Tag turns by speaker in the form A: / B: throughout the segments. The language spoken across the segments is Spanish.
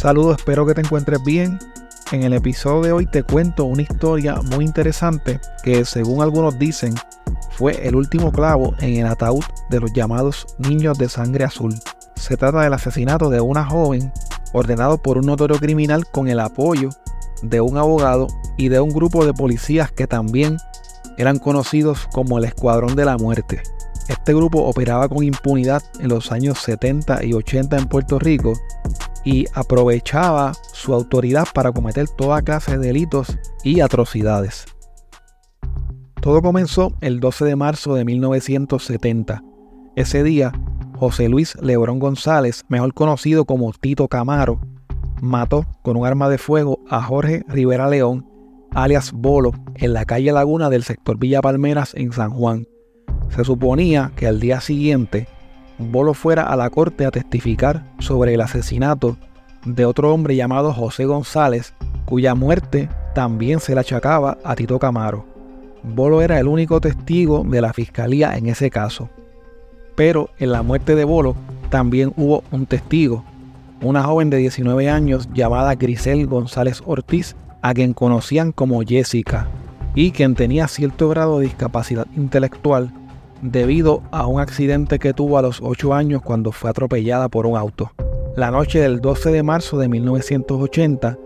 A: Saludos, espero que te encuentres bien. En el episodio de hoy te cuento una historia muy interesante que según algunos dicen fue el último clavo en el ataúd de los llamados niños de sangre azul. Se trata del asesinato de una joven ordenado por un notorio criminal con el apoyo de un abogado y de un grupo de policías que también eran conocidos como el Escuadrón de la Muerte. Este grupo operaba con impunidad en los años 70 y 80 en Puerto Rico y aprovechaba su autoridad para cometer toda clase de delitos y atrocidades. Todo comenzó el 12 de marzo de 1970. Ese día, José Luis Lebrón González, mejor conocido como Tito Camaro, mató con un arma de fuego a Jorge Rivera León, alias Bolo, en la calle Laguna del sector Villa Palmeras en San Juan. Se suponía que al día siguiente, Bolo fuera a la corte a testificar sobre el asesinato de otro hombre llamado José González, cuya muerte también se le achacaba a Tito Camaro. Bolo era el único testigo de la fiscalía en ese caso. Pero en la muerte de Bolo también hubo un testigo, una joven de 19 años llamada Grisel González Ortiz, a quien conocían como Jessica, y quien tenía cierto grado de discapacidad intelectual debido a un accidente que tuvo a los 8 años cuando fue atropellada por un auto. La noche del 12 de marzo de 1980,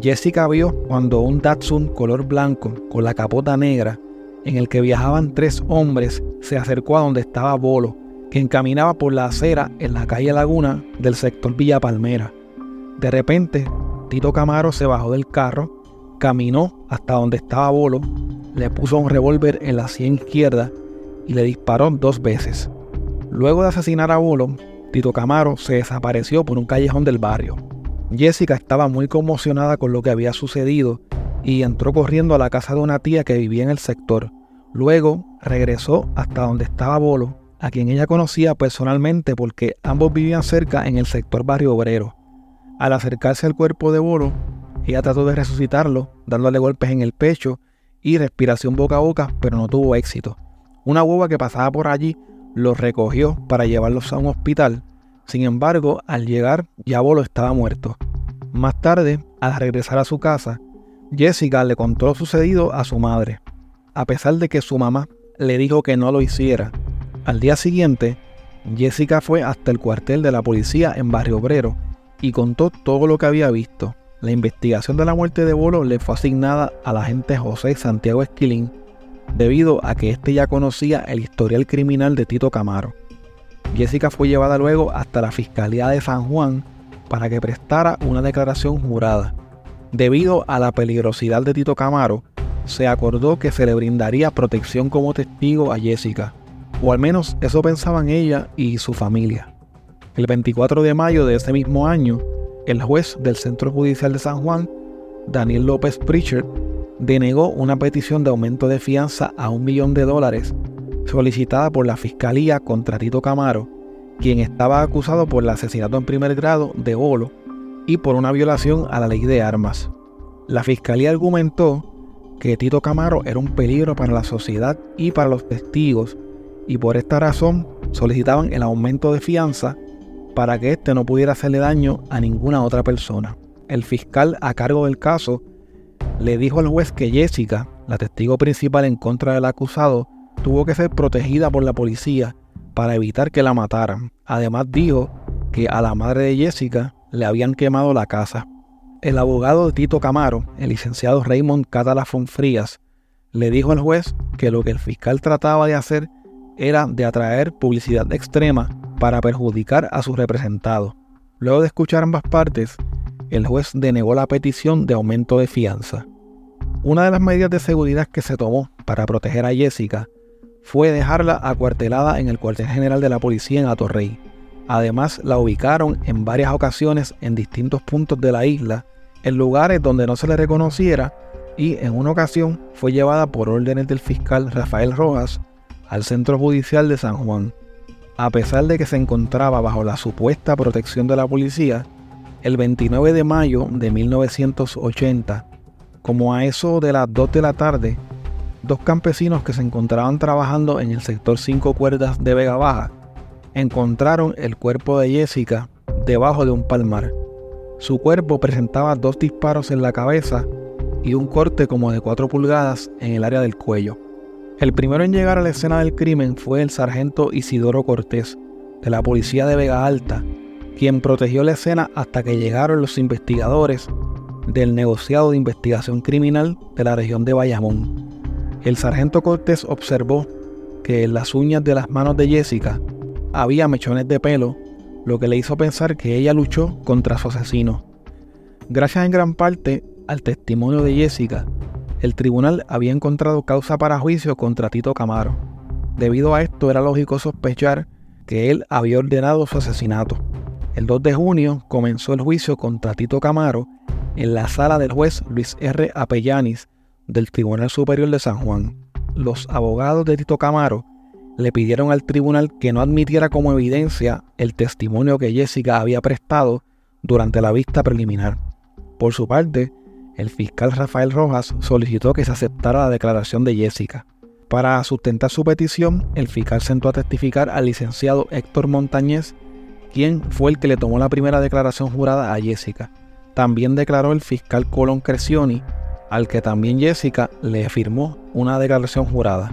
A: Jessica vio cuando un Datsun color blanco con la capota negra en el que viajaban tres hombres se acercó a donde estaba Bolo, quien caminaba por la acera en la calle Laguna del sector Villa Palmera. De repente, Tito Camaro se bajó del carro, caminó hasta donde estaba Bolo, le puso un revólver en la sien izquierda y le disparó dos veces. Luego de asesinar a Bolo, Tito Camaro se desapareció por un callejón del barrio. Jessica estaba muy conmocionada con lo que había sucedido y entró corriendo a la casa de una tía que vivía en el sector. Luego regresó hasta donde estaba Bolo, a quien ella conocía personalmente porque ambos vivían cerca en el sector barrio obrero. Al acercarse al cuerpo de Bolo, ella trató de resucitarlo, dándole golpes en el pecho y respiración boca a boca, pero no tuvo éxito. Una hueva que pasaba por allí los recogió para llevarlos a un hospital. Sin embargo, al llegar, ya Bolo estaba muerto. Más tarde, al regresar a su casa, Jessica le contó lo sucedido a su madre. A pesar de que su mamá le dijo que no lo hiciera, al día siguiente, Jessica fue hasta el cuartel de la policía en Barrio Obrero y contó todo lo que había visto. La investigación de la muerte de Bolo le fue asignada al agente José Santiago Esquilín, debido a que éste ya conocía el historial criminal de Tito Camaro. Jessica fue llevada luego hasta la Fiscalía de San Juan para que prestara una declaración jurada. Debido a la peligrosidad de Tito Camaro, se acordó que se le brindaría protección como testigo a Jessica, o al menos eso pensaban ella y su familia. El 24 de mayo de ese mismo año, el juez del Centro Judicial de San Juan, Daniel López Pritchard, denegó una petición de aumento de fianza a un millón de dólares solicitada por la Fiscalía contra Tito Camaro, quien estaba acusado por el asesinato en primer grado de Bolo y por una violación a la ley de armas. La Fiscalía argumentó que Tito Camaro era un peligro para la sociedad y para los testigos y por esta razón solicitaban el aumento de fianza para que éste no pudiera hacerle daño a ninguna otra persona. El fiscal a cargo del caso le dijo al juez que Jessica, la testigo principal en contra del acusado, tuvo que ser protegida por la policía para evitar que la mataran. Además dijo que a la madre de Jessica le habían quemado la casa. El abogado de Tito Camaro, el licenciado Raymond Catalafón Frías, le dijo al juez que lo que el fiscal trataba de hacer era de atraer publicidad extrema para perjudicar a su representado. Luego de escuchar ambas partes, el juez denegó la petición de aumento de fianza. Una de las medidas de seguridad que se tomó para proteger a Jessica fue dejarla acuartelada en el cuartel general de la policía en Atorrey. Además, la ubicaron en varias ocasiones en distintos puntos de la isla, en lugares donde no se le reconociera, y en una ocasión fue llevada por órdenes del fiscal Rafael Rojas al centro judicial de San Juan. A pesar de que se encontraba bajo la supuesta protección de la policía, el 29 de mayo de 1980, como a eso de las 2 de la tarde, dos campesinos que se encontraban trabajando en el sector 5 cuerdas de Vega Baja encontraron el cuerpo de Jessica debajo de un palmar. Su cuerpo presentaba dos disparos en la cabeza y un corte como de 4 pulgadas en el área del cuello. El primero en llegar a la escena del crimen fue el sargento Isidoro Cortés, de la policía de Vega Alta, quien protegió la escena hasta que llegaron los investigadores del negociado de investigación criminal de la región de Bayamón. El sargento Cortés observó que en las uñas de las manos de Jessica había mechones de pelo, lo que le hizo pensar que ella luchó contra su asesino. Gracias en gran parte al testimonio de Jessica, el tribunal había encontrado causa para juicio contra Tito Camaro. Debido a esto era lógico sospechar que él había ordenado su asesinato. El 2 de junio comenzó el juicio contra Tito Camaro en la sala del juez Luis R. Apellanis del Tribunal Superior de San Juan. Los abogados de Tito Camaro le pidieron al tribunal que no admitiera como evidencia el testimonio que Jessica había prestado durante la vista preliminar. Por su parte, el fiscal Rafael Rojas solicitó que se aceptara la declaración de Jessica. Para sustentar su petición, el fiscal sentó a testificar al licenciado Héctor Montañez, quien fue el que le tomó la primera declaración jurada a Jessica. También declaró el fiscal Colón Crescioni, al que también Jessica le firmó una declaración jurada.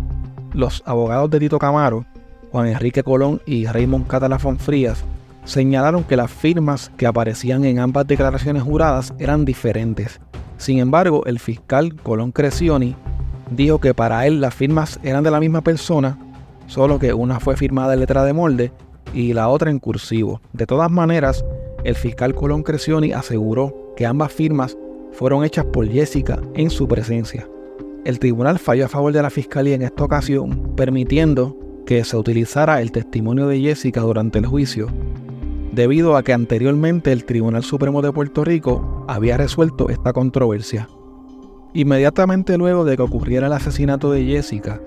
A: Los abogados de Tito Camaro, Juan Enrique Colón y Raymond Catalafón Frías, señalaron que las firmas que aparecían en ambas declaraciones juradas eran diferentes. Sin embargo, el fiscal Colón Crescioni dijo que para él las firmas eran de la misma persona, solo que una fue firmada en letra de molde y la otra en cursivo. De todas maneras, el fiscal Colón Crescioni aseguró que ambas firmas fueron hechas por Jessica en su presencia. El tribunal falló a favor de la fiscalía en esta ocasión, permitiendo que se utilizara el testimonio de Jessica durante el juicio, debido a que anteriormente el Tribunal Supremo de Puerto Rico había resuelto esta controversia. Inmediatamente luego de que ocurriera el asesinato de Jessica,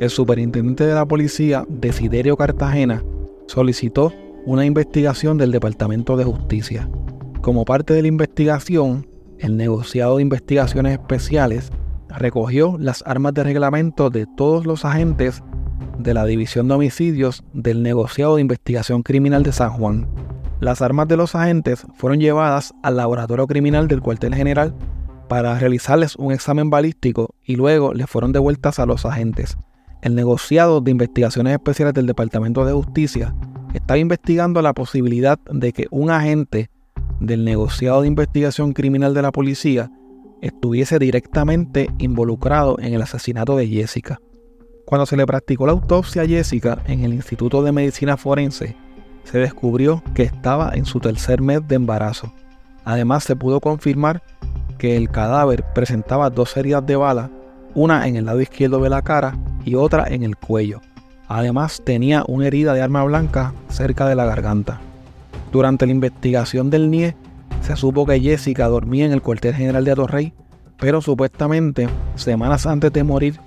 A: el superintendente de la policía, Desiderio Cartagena, solicitó una investigación del Departamento de Justicia. Como parte de la investigación, el negociado de investigaciones especiales recogió las armas de reglamento de todos los agentes de la División de Homicidios del negociado de investigación criminal de San Juan. Las armas de los agentes fueron llevadas al laboratorio criminal del cuartel general para realizarles un examen balístico y luego le fueron devueltas a los agentes. El negociado de investigaciones especiales del Departamento de Justicia estaba investigando la posibilidad de que un agente del negociado de investigación criminal de la policía estuviese directamente involucrado en el asesinato de Jessica. Cuando se le practicó la autopsia a Jessica en el Instituto de Medicina Forense, se descubrió que estaba en su tercer mes de embarazo. Además, se pudo confirmar que el cadáver presentaba dos heridas de bala, una en el lado izquierdo de la cara y otra en el cuello. Además, tenía una herida de arma blanca cerca de la garganta. Durante la investigación del NIE, se supo que Jessica dormía en el cuartel general de Atorrey, pero supuestamente, semanas antes de morir,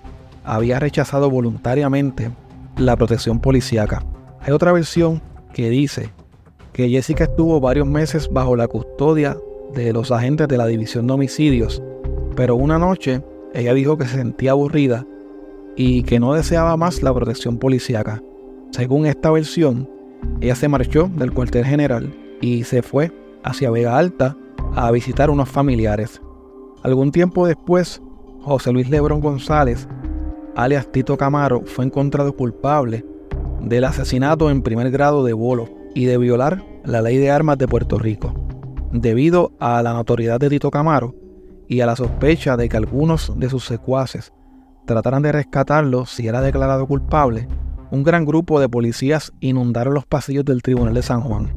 A: había rechazado voluntariamente la protección policíaca. Hay otra versión que dice que Jessica estuvo varios meses bajo la custodia de los agentes de la División de Homicidios, pero una noche ella dijo que se sentía aburrida y que no deseaba más la protección policíaca. Según esta versión, ella se marchó del cuartel general y se fue hacia Vega Alta a visitar unos familiares. Algún tiempo después, José Luis Lebrón González, alias Tito Camaro, fue encontrado culpable del asesinato en primer grado de Bolo y de violar la ley de armas de Puerto Rico. Debido a la notoriedad de Tito Camaro y a la sospecha de que algunos de sus secuaces trataran de rescatarlo si era declarado culpable, un gran grupo de policías inundaron los pasillos del Tribunal de San Juan.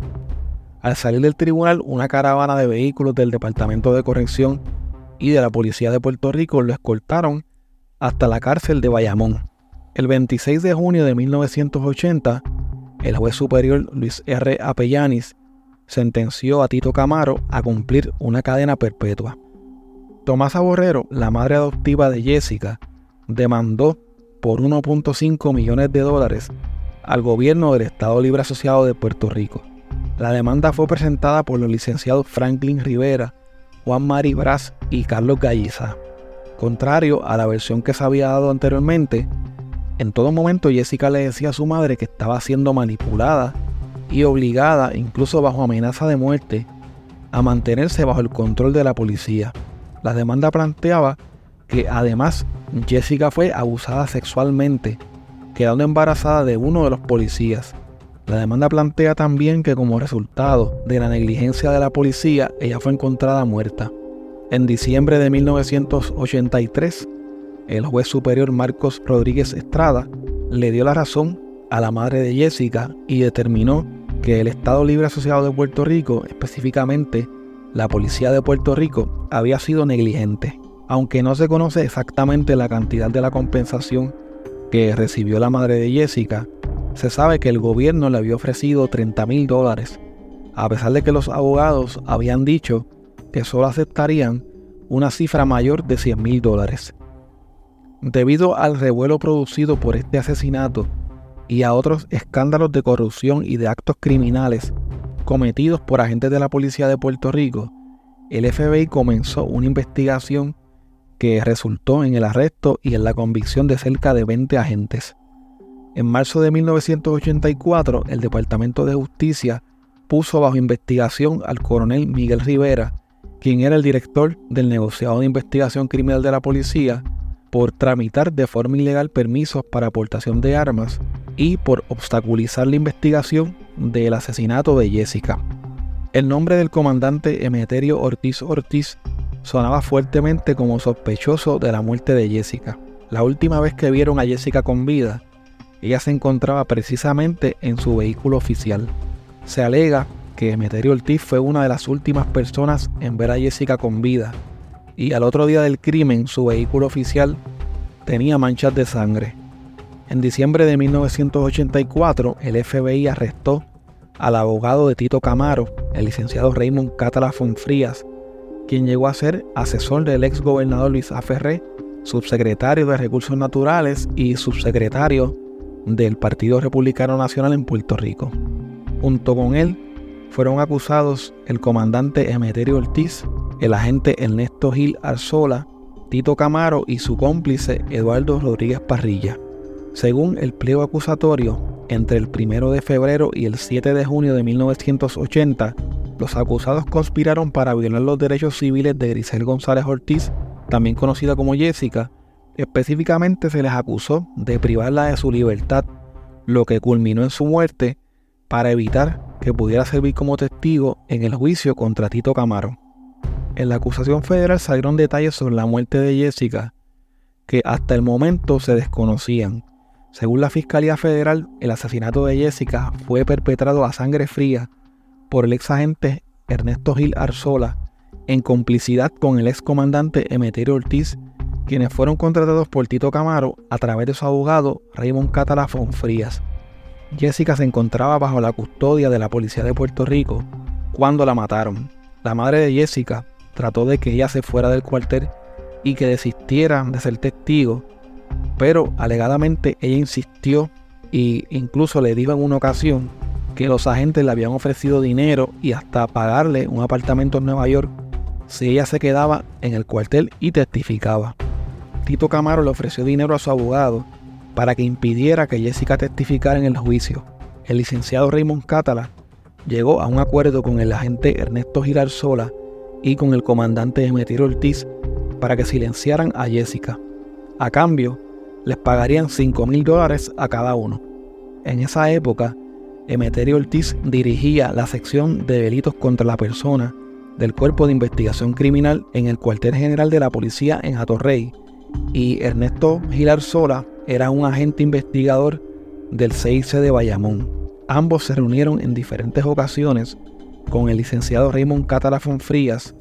A: Al salir del tribunal, una caravana de vehículos del Departamento de Corrección y de la Policía de Puerto Rico lo escoltaron hasta la cárcel de Bayamón. El 26 de junio de 1980, el juez superior Luis R. Apellanis sentenció a Tito Camaro a cumplir una cadena perpetua. Tomás Borrero, la madre adoptiva de Jessica, demandó por 1.5 millones de dólares al gobierno del Estado Libre Asociado de Puerto Rico. La demanda fue presentada por los licenciados Franklin Rivera, Juan Mari Brás y Carlos Galliza. Contrario a la versión que se había dado anteriormente, en todo momento Jessica le decía a su madre que estaba siendo manipulada y obligada, incluso bajo amenaza de muerte, a mantenerse bajo el control de la policía. La demanda planteaba que además Jessica fue abusada sexualmente, quedando embarazada de uno de los policías. La demanda plantea también que como resultado de la negligencia de la policía, ella fue encontrada muerta. En diciembre de 1983, el juez superior Marcos Rodríguez Estrada le dio la razón a la madre de Jessica y determinó que el Estado Libre Asociado de Puerto Rico, específicamente la Policía de Puerto Rico, había sido negligente. Aunque no se conoce exactamente la cantidad de la compensación que recibió la madre de Jessica, se sabe que el gobierno le había ofrecido 30 mil dólares, a pesar de que los abogados habían dicho que solo aceptarían una cifra mayor de 100 mil dólares. Debido al revuelo producido por este asesinato y a otros escándalos de corrupción y de actos criminales cometidos por agentes de la Policía de Puerto Rico, el FBI comenzó una investigación que resultó en el arresto y en la convicción de cerca de 20 agentes. En marzo de 1984, el Departamento de Justicia puso bajo investigación al coronel Miguel Rivera, quien era el director del negociado de investigación criminal de la policía, por tramitar de forma ilegal permisos para aportación de armas y por obstaculizar la investigación del asesinato de Jessica. El nombre del comandante Emeterio Ortiz Ortiz sonaba fuertemente como sospechoso de la muerte de Jessica. La última vez que vieron a Jessica con vida ella se encontraba precisamente en su vehículo oficial. Se alega que Emeterio Ortiz fue una de las últimas personas en ver a Jessica con vida y al otro día del crimen su vehículo oficial tenía manchas de sangre. En diciembre de 1984 el FBI arrestó al abogado de Tito Camaro, el licenciado Raymond Catala Frías, quien llegó a ser asesor del ex gobernador Luis Aferré, subsecretario de Recursos Naturales y subsecretario del Partido Republicano Nacional en Puerto Rico. Junto con él fueron acusados el comandante Emeterio Ortiz, el agente Ernesto Gil Arzola, Tito Camaro y su cómplice Eduardo Rodríguez Parrilla. Según el pliego acusatorio, entre el 1 de febrero y el 7 de junio de 1980, los acusados conspiraron para violar los derechos civiles de Grisel González Ortiz, también conocida como Jessica, Específicamente se les acusó de privarla de su libertad, lo que culminó en su muerte para evitar que pudiera servir como testigo en el juicio contra Tito Camaro. En la acusación federal salieron detalles sobre la muerte de Jessica que hasta el momento se desconocían. Según la Fiscalía Federal, el asesinato de Jessica fue perpetrado a sangre fría por el ex agente Ernesto Gil Arzola en complicidad con el ex comandante Emeterio Ortiz quienes fueron contratados por Tito Camaro a través de su abogado Raymond Catala Frías. Jessica se encontraba bajo la custodia de la policía de Puerto Rico cuando la mataron. La madre de Jessica trató de que ella se fuera del cuartel y que desistiera de ser testigo, pero alegadamente ella insistió e incluso le dijo en una ocasión que los agentes le habían ofrecido dinero y hasta pagarle un apartamento en Nueva York si ella se quedaba en el cuartel y testificaba. Tito Camaro le ofreció dinero a su abogado para que impidiera que Jessica testificara en el juicio. El licenciado Raymond Catala llegó a un acuerdo con el agente Ernesto Girarzola y con el comandante Emeterio Ortiz para que silenciaran a Jessica. A cambio, les pagarían 5 mil dólares a cada uno. En esa época, Emeterio Ortiz dirigía la sección de delitos contra la persona del Cuerpo de Investigación Criminal en el cuartel general de la policía en Atorrey y Ernesto Gilar Sola era un agente investigador del CIC de Bayamón. Ambos se reunieron en diferentes ocasiones con el licenciado Raymond Catala Frías,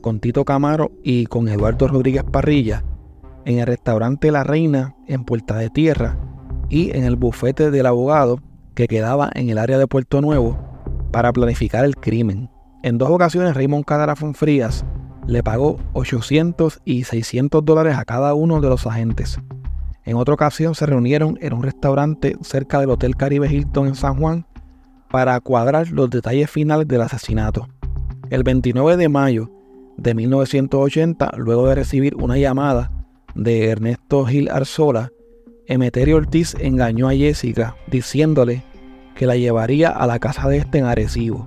A: con Tito Camaro y con Eduardo Rodríguez Parrilla en el restaurante La Reina en Puerta de Tierra y en el bufete del abogado que quedaba en el área de Puerto Nuevo para planificar el crimen. En dos ocasiones Raymond Catala Frías le pagó 800 y 600 dólares a cada uno de los agentes. En otra ocasión se reunieron en un restaurante cerca del Hotel Caribe Hilton en San Juan para cuadrar los detalles finales del asesinato. El 29 de mayo de 1980, luego de recibir una llamada de Ernesto Gil Arzola, Emeterio Ortiz engañó a Jessica diciéndole que la llevaría a la casa de este en Arecibo.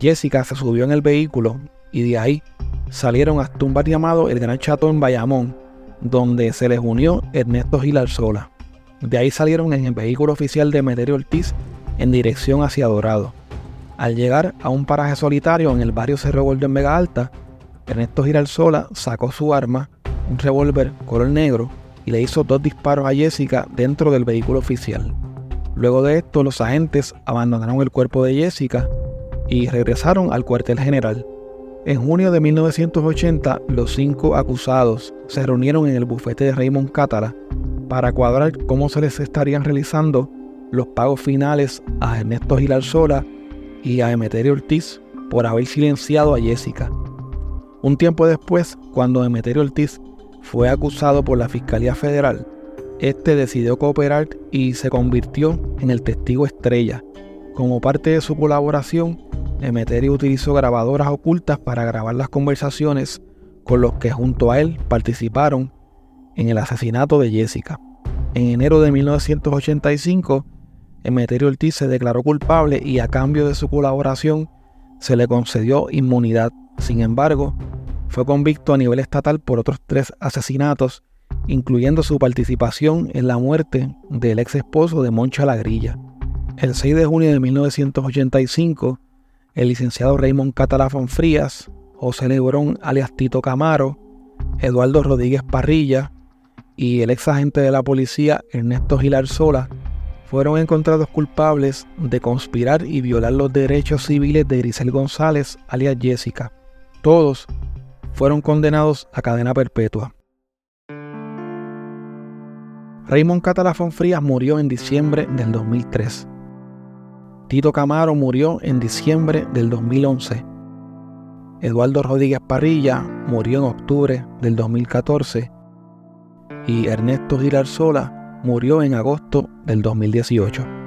A: Jessica se subió en el vehículo y de ahí salieron hasta un bar llamado El Gran Chato en Bayamón, donde se les unió Ernesto Gil Arzola. De ahí salieron en el vehículo oficial de Meterio Ortiz en dirección hacia Dorado. Al llegar a un paraje solitario en el barrio Cerro Gordo en Vega Alta, Ernesto Giralzola sacó su arma, un revólver color negro, y le hizo dos disparos a Jessica dentro del vehículo oficial. Luego de esto, los agentes abandonaron el cuerpo de Jessica y regresaron al cuartel general. En junio de 1980, los cinco acusados se reunieron en el bufete de Raymond Cátara para cuadrar cómo se les estarían realizando los pagos finales a Ernesto Gilarzola y a Emeterio Ortiz por haber silenciado a Jessica. Un tiempo después, cuando Emeterio Ortiz fue acusado por la Fiscalía Federal, este decidió cooperar y se convirtió en el testigo estrella. Como parte de su colaboración, Emeterio utilizó grabadoras ocultas para grabar las conversaciones con los que junto a él participaron en el asesinato de Jessica. En enero de 1985, Emeterio Ortiz se declaró culpable y a cambio de su colaboración se le concedió inmunidad. Sin embargo, fue convicto a nivel estatal por otros tres asesinatos, incluyendo su participación en la muerte del ex esposo de Moncha Lagrilla. El 6 de junio de 1985, el licenciado Raymond Catalafón Frías, José Lebrón alias Tito Camaro, Eduardo Rodríguez Parrilla y el ex agente de la policía Ernesto Gilar Sola fueron encontrados culpables de conspirar y violar los derechos civiles de Grisel González, alias Jessica. Todos fueron condenados a cadena perpetua. Raymond Catalafón Frías murió en diciembre del 2003. Tito Camaro murió en diciembre del 2011. Eduardo Rodríguez Parrilla murió en octubre del 2014 y Ernesto Girarzola murió en agosto del 2018.